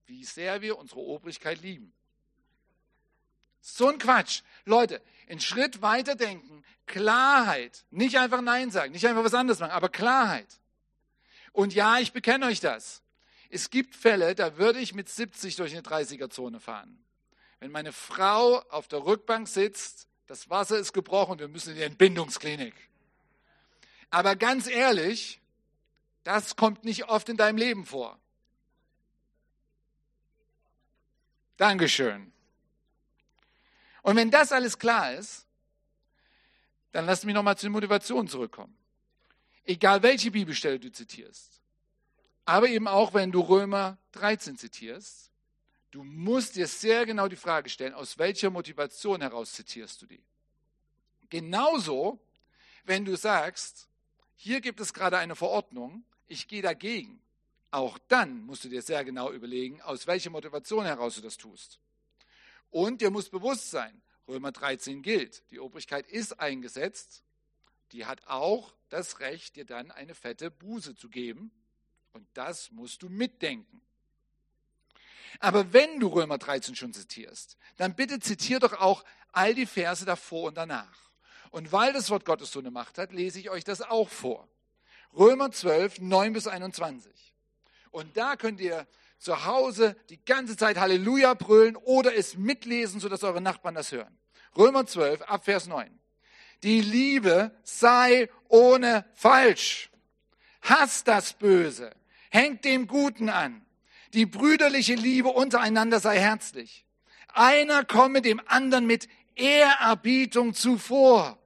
wie sehr wir unsere Obrigkeit lieben. So ein Quatsch. Leute, einen Schritt weiter denken, Klarheit. Nicht einfach Nein sagen, nicht einfach was anderes machen, aber Klarheit. Und ja, ich bekenne euch das. Es gibt Fälle, da würde ich mit 70 durch eine 30er-Zone fahren. Wenn meine Frau auf der Rückbank sitzt das Wasser ist gebrochen, wir müssen in die Entbindungsklinik. Aber ganz ehrlich, das kommt nicht oft in deinem Leben vor. Dankeschön. Und wenn das alles klar ist, dann lass mich nochmal zur Motivation zurückkommen. Egal welche Bibelstelle du zitierst, aber eben auch wenn du Römer 13 zitierst, Du musst dir sehr genau die Frage stellen, aus welcher Motivation heraus zitierst du die. Genauso, wenn du sagst, hier gibt es gerade eine Verordnung, ich gehe dagegen. Auch dann musst du dir sehr genau überlegen, aus welcher Motivation heraus du das tust. Und dir muss bewusst sein, Römer 13 gilt, die Obrigkeit ist eingesetzt, die hat auch das Recht, dir dann eine fette Buße zu geben. Und das musst du mitdenken. Aber wenn du Römer 13 schon zitierst, dann bitte zitier doch auch all die Verse davor und danach. Und weil das Wort Gottes so eine Macht hat, lese ich euch das auch vor. Römer 12, 9 bis 21. Und da könnt ihr zu Hause die ganze Zeit Halleluja brüllen oder es mitlesen, sodass eure Nachbarn das hören. Römer 12, ab Vers 9. Die Liebe sei ohne falsch. Hasst das Böse. Hängt dem Guten an. Die brüderliche Liebe untereinander sei herzlich. Einer komme dem anderen mit Ehrerbietung zuvor.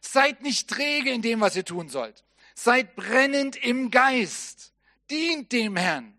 Seid nicht träge in dem, was ihr tun sollt. Seid brennend im Geist. Dient dem Herrn.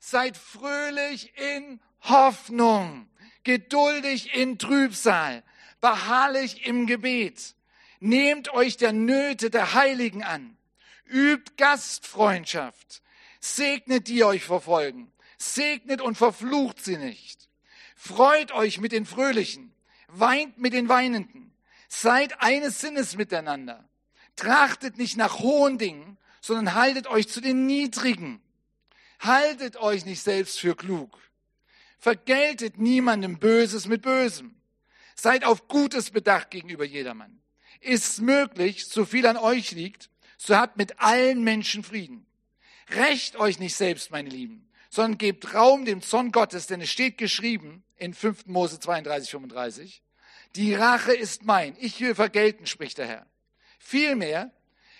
Seid fröhlich in Hoffnung. Geduldig in Trübsal. Beharrlich im Gebet. Nehmt euch der Nöte der Heiligen an. Übt Gastfreundschaft. Segnet die euch verfolgen segnet und verflucht sie nicht. Freut euch mit den Fröhlichen, weint mit den Weinenden, seid eines Sinnes miteinander. Trachtet nicht nach hohen Dingen, sondern haltet euch zu den Niedrigen. Haltet euch nicht selbst für klug. Vergeltet niemandem Böses mit Bösem. Seid auf Gutes bedacht gegenüber jedermann. Ist möglich, so viel an euch liegt, so habt mit allen Menschen Frieden. Recht euch nicht selbst, meine Lieben, sondern gebt Raum dem Zorn Gottes, denn es steht geschrieben in 5. Mose 32, 35, die Rache ist mein, ich will vergelten, spricht der Herr. Vielmehr,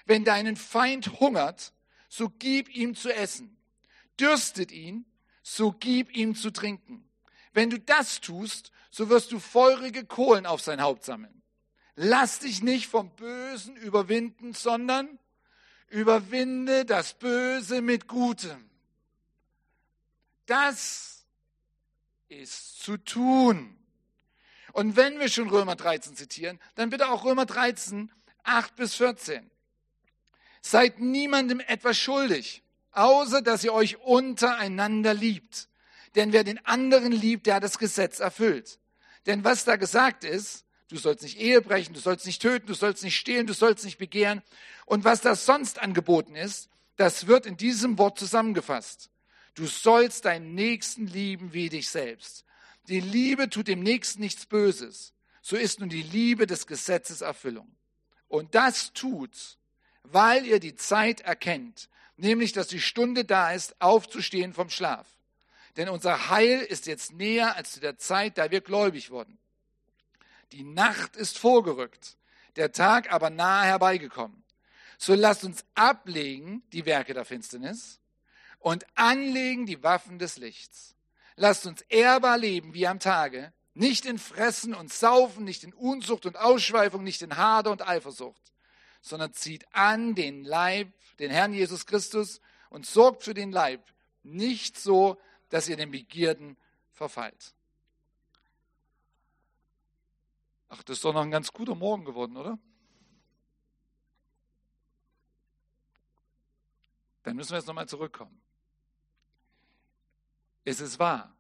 wenn deinen Feind hungert, so gib ihm zu essen. Dürstet ihn, so gib ihm zu trinken. Wenn du das tust, so wirst du feurige Kohlen auf sein Haupt sammeln. Lass dich nicht vom Bösen überwinden, sondern überwinde das Böse mit Gutem. Das ist zu tun. Und wenn wir schon Römer 13 zitieren, dann bitte auch Römer 13, 8 bis 14. Seid niemandem etwas schuldig, außer dass ihr euch untereinander liebt. Denn wer den anderen liebt, der hat das Gesetz erfüllt. Denn was da gesagt ist, du sollst nicht Ehe brechen, du sollst nicht töten, du sollst nicht stehlen, du sollst nicht begehren. Und was da sonst angeboten ist, das wird in diesem Wort zusammengefasst. Du sollst deinen Nächsten lieben wie dich selbst. Die Liebe tut dem Nächsten nichts Böses. So ist nun die Liebe des Gesetzes Erfüllung. Und das tut, weil ihr die Zeit erkennt, nämlich dass die Stunde da ist, aufzustehen vom Schlaf. Denn unser Heil ist jetzt näher als zu der Zeit, da wir gläubig wurden. Die Nacht ist vorgerückt, der Tag aber nahe herbeigekommen. So lasst uns ablegen die Werke der Finsternis und anlegen die Waffen des Lichts. Lasst uns ehrbar leben wie am Tage, nicht in Fressen und Saufen, nicht in Unzucht und Ausschweifung, nicht in Hader und Eifersucht, sondern zieht an den Leib, den Herrn Jesus Christus und sorgt für den Leib, nicht so, dass ihr den Begierden verfallt. Ach, das ist doch noch ein ganz guter Morgen geworden, oder? Dann müssen wir jetzt nochmal zurückkommen. Es ist wahr,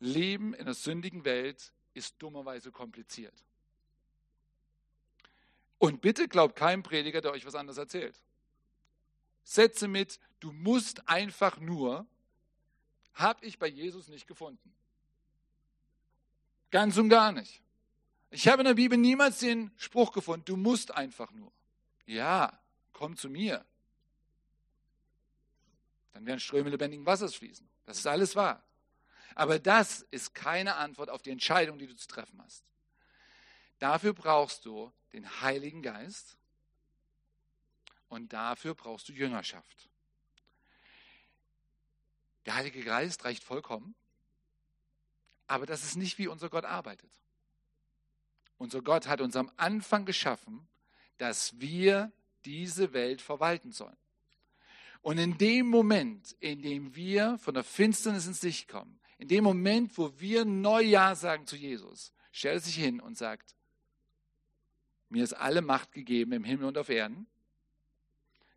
Leben in einer sündigen Welt ist dummerweise kompliziert. Und bitte glaubt keinem Prediger, der euch was anderes erzählt. Sätze mit, du musst einfach nur, habe ich bei Jesus nicht gefunden. Ganz und gar nicht. Ich habe in der Bibel niemals den Spruch gefunden, du musst einfach nur. Ja, komm zu mir. Dann werden Ströme lebendigen Wassers fließen. Das ist alles wahr. Aber das ist keine Antwort auf die Entscheidung, die du zu treffen hast. Dafür brauchst du den Heiligen Geist und dafür brauchst du Jüngerschaft. Der Heilige Geist reicht vollkommen, aber das ist nicht, wie unser Gott arbeitet. Unser Gott hat uns am Anfang geschaffen, dass wir diese Welt verwalten sollen. Und in dem Moment, in dem wir von der Finsternis ins Licht kommen, in dem Moment, wo wir neu Ja sagen zu Jesus, stellt er sich hin und sagt, mir ist alle Macht gegeben im Himmel und auf Erden.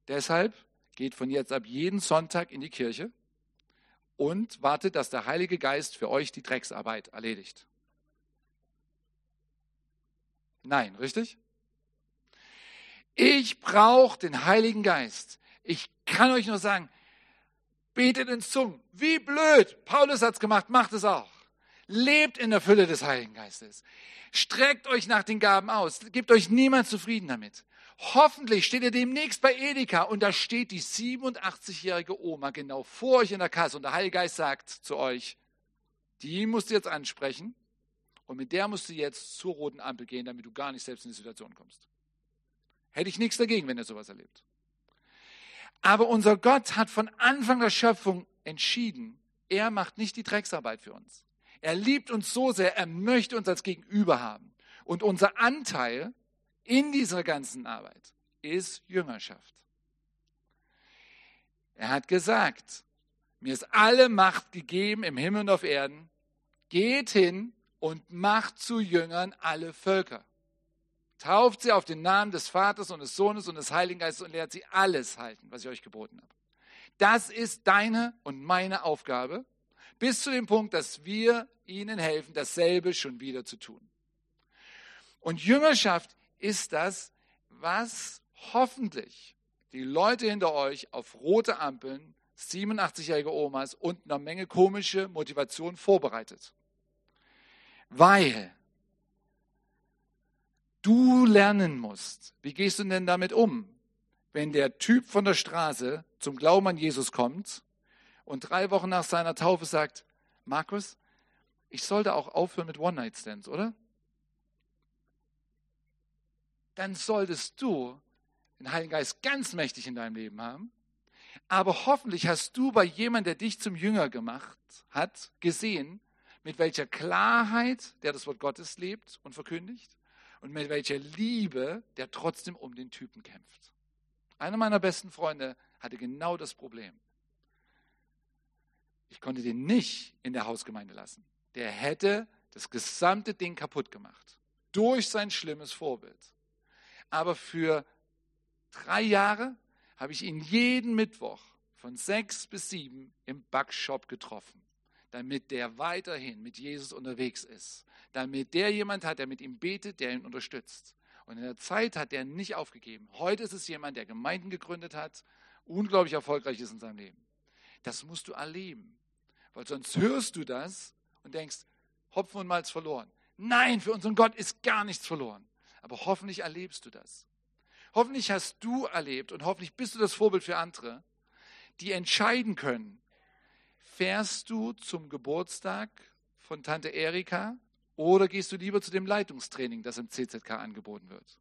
Deshalb geht von jetzt ab jeden Sonntag in die Kirche und wartet, dass der Heilige Geist für euch die Drecksarbeit erledigt. Nein, richtig? Ich brauche den Heiligen Geist. Ich kann euch nur sagen, betet in Zungen. Wie blöd. Paulus hat es gemacht, macht es auch. Lebt in der Fülle des Heiligen Geistes. Streckt euch nach den Gaben aus. Gebt euch niemand zufrieden damit. Hoffentlich steht ihr demnächst bei Edeka und da steht die 87-jährige Oma genau vor euch in der Kasse und der Heilige Geist sagt zu euch, die musst du jetzt ansprechen und mit der musst du jetzt zur roten Ampel gehen, damit du gar nicht selbst in die Situation kommst. Hätte ich nichts dagegen, wenn ihr sowas erlebt. Aber unser Gott hat von Anfang der Schöpfung entschieden, er macht nicht die Drecksarbeit für uns. Er liebt uns so sehr, er möchte uns als Gegenüber haben. Und unser Anteil in dieser ganzen Arbeit ist Jüngerschaft. Er hat gesagt, mir ist alle Macht gegeben im Himmel und auf Erden. Geht hin und macht zu Jüngern alle Völker. Tauft sie auf den Namen des Vaters und des Sohnes und des Heiligen Geistes und lehrt sie alles halten, was ich euch geboten habe. Das ist deine und meine Aufgabe, bis zu dem Punkt, dass wir ihnen helfen, dasselbe schon wieder zu tun. Und Jüngerschaft ist das, was hoffentlich die Leute hinter euch auf rote Ampeln, 87-jährige Omas und eine Menge komische Motivation vorbereitet. Weil du lernen musst. Wie gehst du denn damit um, wenn der Typ von der Straße zum Glauben an Jesus kommt und drei Wochen nach seiner Taufe sagt, Markus, ich sollte auch aufhören mit One-Night-Stands, oder? Dann solltest du den Heiligen Geist ganz mächtig in deinem Leben haben. Aber hoffentlich hast du bei jemandem, der dich zum Jünger gemacht hat, gesehen, mit welcher Klarheit der das Wort Gottes lebt und verkündigt und mit welcher Liebe der trotzdem um den Typen kämpft. Einer meiner besten Freunde hatte genau das Problem. Ich konnte den nicht in der Hausgemeinde lassen. Der hätte das gesamte Ding kaputt gemacht. Durch sein schlimmes Vorbild. Aber für drei Jahre habe ich ihn jeden Mittwoch von sechs bis sieben im Backshop getroffen damit der weiterhin mit Jesus unterwegs ist, damit der jemand hat, der mit ihm betet, der ihn unterstützt. Und in der Zeit hat er nicht aufgegeben. Heute ist es jemand, der Gemeinden gegründet hat, unglaublich erfolgreich ist in seinem Leben. Das musst du erleben, weil sonst hörst du das und denkst, Hopfen und Malz verloren. Nein, für unseren Gott ist gar nichts verloren. Aber hoffentlich erlebst du das. Hoffentlich hast du erlebt und hoffentlich bist du das Vorbild für andere, die entscheiden können, Fährst du zum Geburtstag von Tante Erika oder gehst du lieber zu dem Leitungstraining, das im CZK angeboten wird?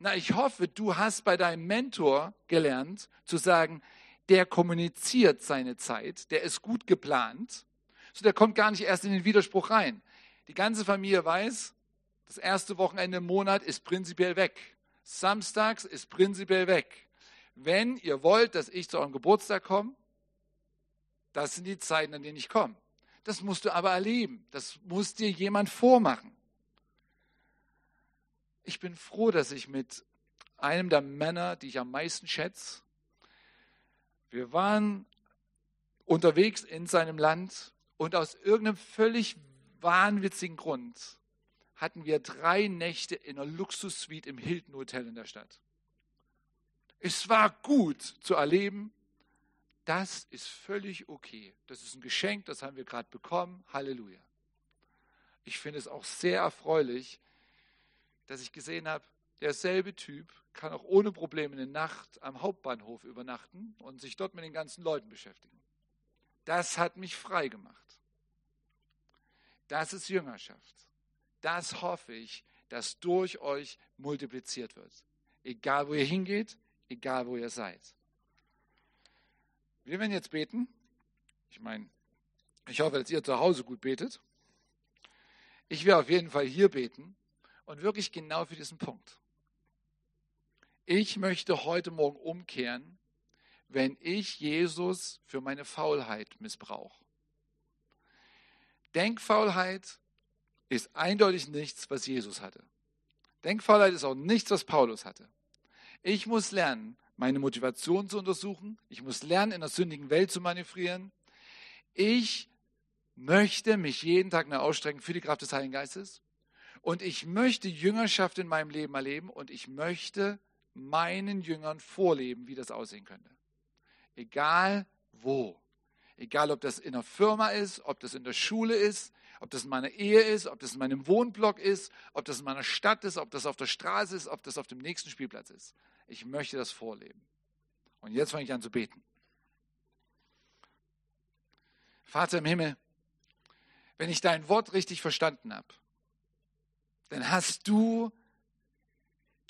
Na, ich hoffe, du hast bei deinem Mentor gelernt zu sagen, der kommuniziert seine Zeit, der ist gut geplant, so der kommt gar nicht erst in den Widerspruch rein. Die ganze Familie weiß, das erste Wochenende im Monat ist prinzipiell weg. Samstags ist prinzipiell weg. Wenn ihr wollt, dass ich zu eurem Geburtstag komme, das sind die Zeiten, an denen ich komme. Das musst du aber erleben. Das muss dir jemand vormachen. Ich bin froh, dass ich mit einem der Männer, die ich am meisten schätze, wir waren unterwegs in seinem Land und aus irgendeinem völlig wahnwitzigen Grund hatten wir drei Nächte in einer Luxussuite im Hilton Hotel in der Stadt. Es war gut zu erleben, das ist völlig okay. Das ist ein Geschenk, das haben wir gerade bekommen. Halleluja. Ich finde es auch sehr erfreulich, dass ich gesehen habe, derselbe Typ kann auch ohne Probleme eine Nacht am Hauptbahnhof übernachten und sich dort mit den ganzen Leuten beschäftigen. Das hat mich frei gemacht. Das ist Jüngerschaft. Das hoffe ich, dass durch euch multipliziert wird. Egal wo ihr hingeht, egal wo ihr seid. Wir werden jetzt beten. Ich meine, ich hoffe, dass ihr zu Hause gut betet. Ich werde auf jeden Fall hier beten und wirklich genau für diesen Punkt. Ich möchte heute Morgen umkehren, wenn ich Jesus für meine Faulheit missbrauche. Denkfaulheit ist eindeutig nichts, was Jesus hatte. Denkfaulheit ist auch nichts, was Paulus hatte. Ich muss lernen, meine Motivation zu untersuchen. Ich muss lernen, in der sündigen Welt zu manövrieren. Ich möchte mich jeden Tag neu ausstrecken für die Kraft des Heiligen Geistes. Und ich möchte Jüngerschaft in meinem Leben erleben und ich möchte meinen Jüngern vorleben, wie das aussehen könnte. Egal wo. Egal, ob das in der Firma ist, ob das in der Schule ist, ob das in meiner Ehe ist, ob das in meinem Wohnblock ist, ob das in meiner Stadt ist, ob das auf der Straße ist, ob das auf dem nächsten Spielplatz ist. Ich möchte das vorleben. Und jetzt fange ich an zu beten. Vater im Himmel, wenn ich dein Wort richtig verstanden habe, dann hast du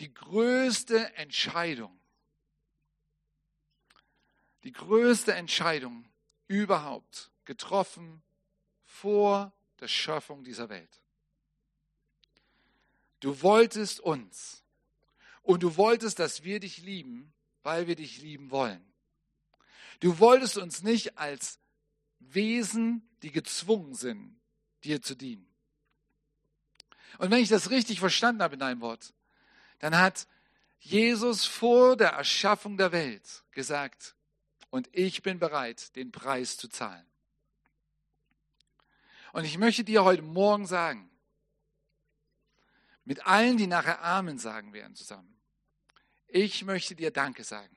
die größte Entscheidung, die größte Entscheidung überhaupt getroffen vor der Schöpfung dieser Welt. Du wolltest uns und du wolltest, dass wir dich lieben, weil wir dich lieben wollen. Du wolltest uns nicht als Wesen, die gezwungen sind, dir zu dienen. Und wenn ich das richtig verstanden habe in deinem Wort, dann hat Jesus vor der Erschaffung der Welt gesagt, und ich bin bereit, den Preis zu zahlen. Und ich möchte dir heute Morgen sagen, mit allen, die nachher Amen sagen werden zusammen. Ich möchte dir Danke sagen.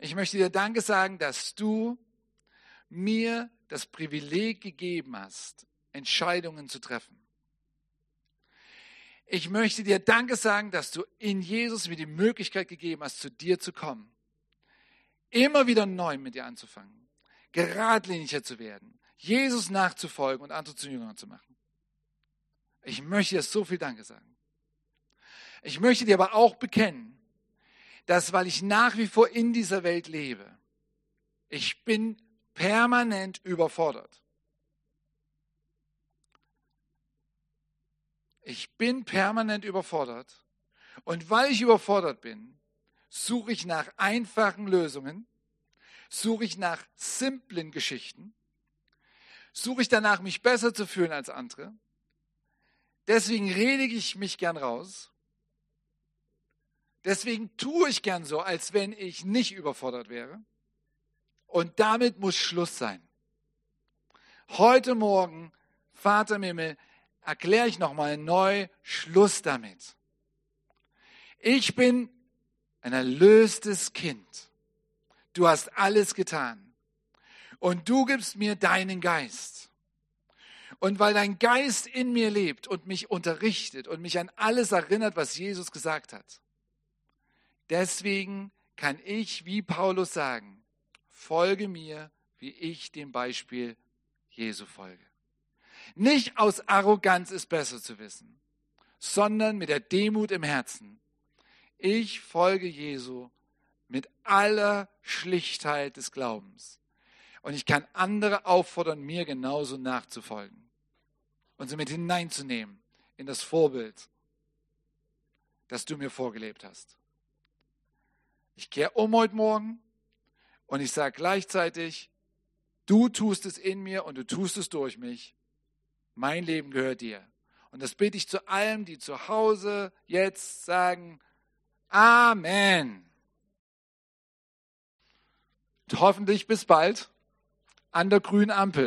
Ich möchte dir Danke sagen, dass du mir das Privileg gegeben hast, Entscheidungen zu treffen. Ich möchte dir Danke sagen, dass du in Jesus mir die Möglichkeit gegeben hast, zu dir zu kommen. Immer wieder neu mit dir anzufangen. Geradliniger zu werden. Jesus nachzufolgen und andere zu Jüngern zu machen. Ich möchte dir so viel Danke sagen. Ich möchte dir aber auch bekennen, dass weil ich nach wie vor in dieser Welt lebe, ich bin permanent überfordert. Ich bin permanent überfordert. Und weil ich überfordert bin, suche ich nach einfachen Lösungen, suche ich nach simplen Geschichten, suche ich danach, mich besser zu fühlen als andere. Deswegen rede ich mich gern raus. Deswegen tue ich gern so, als wenn ich nicht überfordert wäre. Und damit muss Schluss sein. Heute Morgen, Vater im erkläre ich nochmal neu Schluss damit. Ich bin ein erlöstes Kind. Du hast alles getan. Und du gibst mir deinen Geist. Und weil dein Geist in mir lebt und mich unterrichtet und mich an alles erinnert, was Jesus gesagt hat, deswegen kann ich, wie Paulus sagen, folge mir, wie ich dem Beispiel Jesu folge. Nicht aus Arroganz es besser zu wissen, sondern mit der Demut im Herzen. Ich folge Jesu mit aller Schlichtheit des Glaubens. Und ich kann andere auffordern, mir genauso nachzufolgen und sie mit hineinzunehmen in das Vorbild, das du mir vorgelebt hast. Ich kehre um heute Morgen und ich sage gleichzeitig, du tust es in mir und du tust es durch mich mein Leben gehört dir. Und das bitte ich zu allen, die zu Hause jetzt sagen, Amen. Und hoffentlich bis bald an der grünen Ampel.